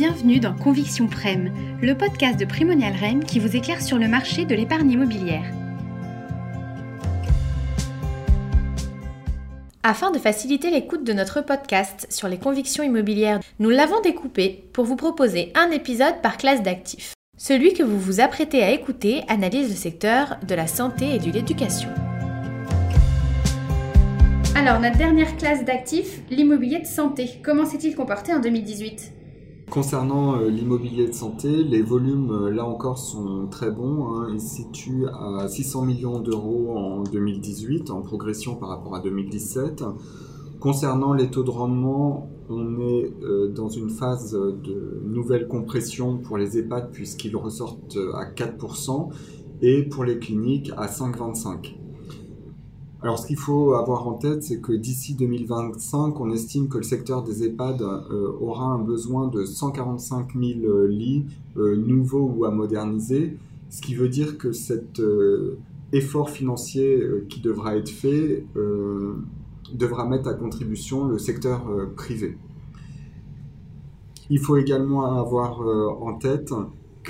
Bienvenue dans Conviction Prem, le podcast de Primonial Rem qui vous éclaire sur le marché de l'épargne immobilière. Afin de faciliter l'écoute de notre podcast sur les convictions immobilières, nous l'avons découpé pour vous proposer un épisode par classe d'actifs. Celui que vous vous apprêtez à écouter analyse le secteur de la santé et de l'éducation. Alors, notre dernière classe d'actifs, l'immobilier de santé. Comment s'est-il comporté en 2018 Concernant euh, l'immobilier de santé, les volumes, euh, là encore, sont très bons. Hein. Ils se situent à 600 millions d'euros en 2018, en progression par rapport à 2017. Concernant les taux de rendement, on est euh, dans une phase de nouvelle compression pour les EHPAD puisqu'ils ressortent à 4% et pour les cliniques à 5,25%. Alors, ce qu'il faut avoir en tête, c'est que d'ici 2025, on estime que le secteur des EHPAD euh, aura un besoin de 145 000 euh, lits euh, nouveaux ou à moderniser, ce qui veut dire que cet effort financier qui devra être fait devra mettre à contribution le secteur privé. Il faut également avoir en tête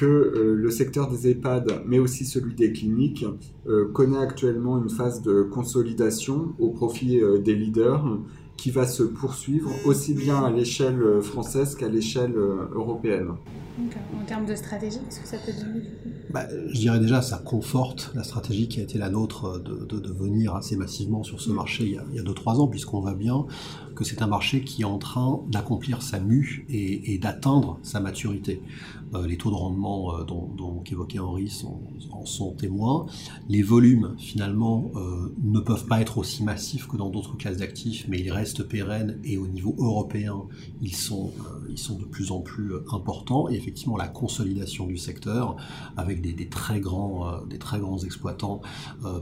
que euh, le secteur des EHPAD, mais aussi celui des cliniques, euh, connaît actuellement une phase de consolidation au profit euh, des leaders qui va se poursuivre aussi bien à l'échelle française qu'à l'échelle européenne. En termes de stratégie, qu'est-ce que ça peut donner bah, Je dirais déjà, ça conforte la stratégie qui a été la nôtre de, de, venir assez massivement sur ce marché il y a 2-3 ans, puisqu'on voit bien que c'est un marché qui est en train d'accomplir sa mue et, d'atteindre sa maturité. Euh, les taux de rendement euh, dont, qu'évoquait Henri sont, en sont témoins. Les volumes, finalement, euh, ne peuvent pas être aussi massifs que dans d'autres classes d'actifs, mais ils restent pérennes et au niveau européen, ils sont, ils sont de plus en plus importants. Et effectivement, la consolidation du secteur, avec des, des très, grands, des très grands exploitants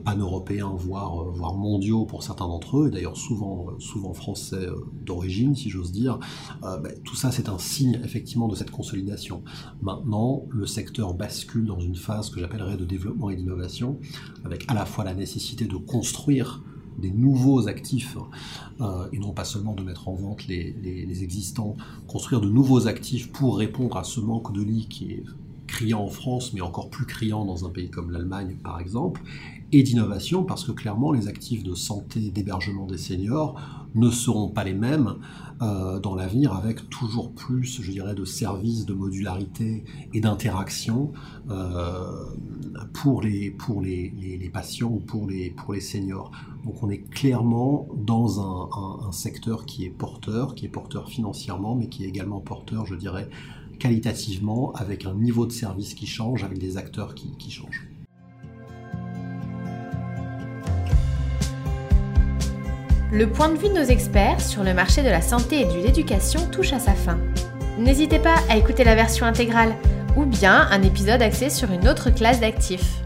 pan-européens, voire, voire mondiaux pour certains d'entre eux, et d'ailleurs souvent, souvent français d'origine, si j'ose dire, ben, tout ça, c'est un signe effectivement de cette consolidation. Maintenant, le secteur bascule dans une phase que j'appellerais de développement et d'innovation, avec à la fois la nécessité de construire des nouveaux actifs, euh, et non pas seulement de mettre en vente les, les, existants, construire de nouveaux actifs pour répondre à ce manque de lits qui est criant en France, mais encore plus criant dans un pays comme l'Allemagne, par exemple, et d'innovation, parce que clairement, les actifs de santé, d'hébergement des seniors ne seront pas les mêmes euh, dans l'avenir, avec toujours plus, je dirais, de services, de modularité et d'interaction euh, pour, les, pour les, patients ou pour les, pour les seniors. Donc on est clairement dans un secteur qui est porteur, qui est porteur financièrement, mais qui est également porteur, je dirais, qualitativement, avec un niveau de service qui change, avec des acteurs qui, changent. Le point de vue de nos experts sur le marché de la santé et de l'éducation touche à sa fin. N'hésitez pas à écouter la version intégrale ou bien un épisode axé sur une autre classe d'actifs.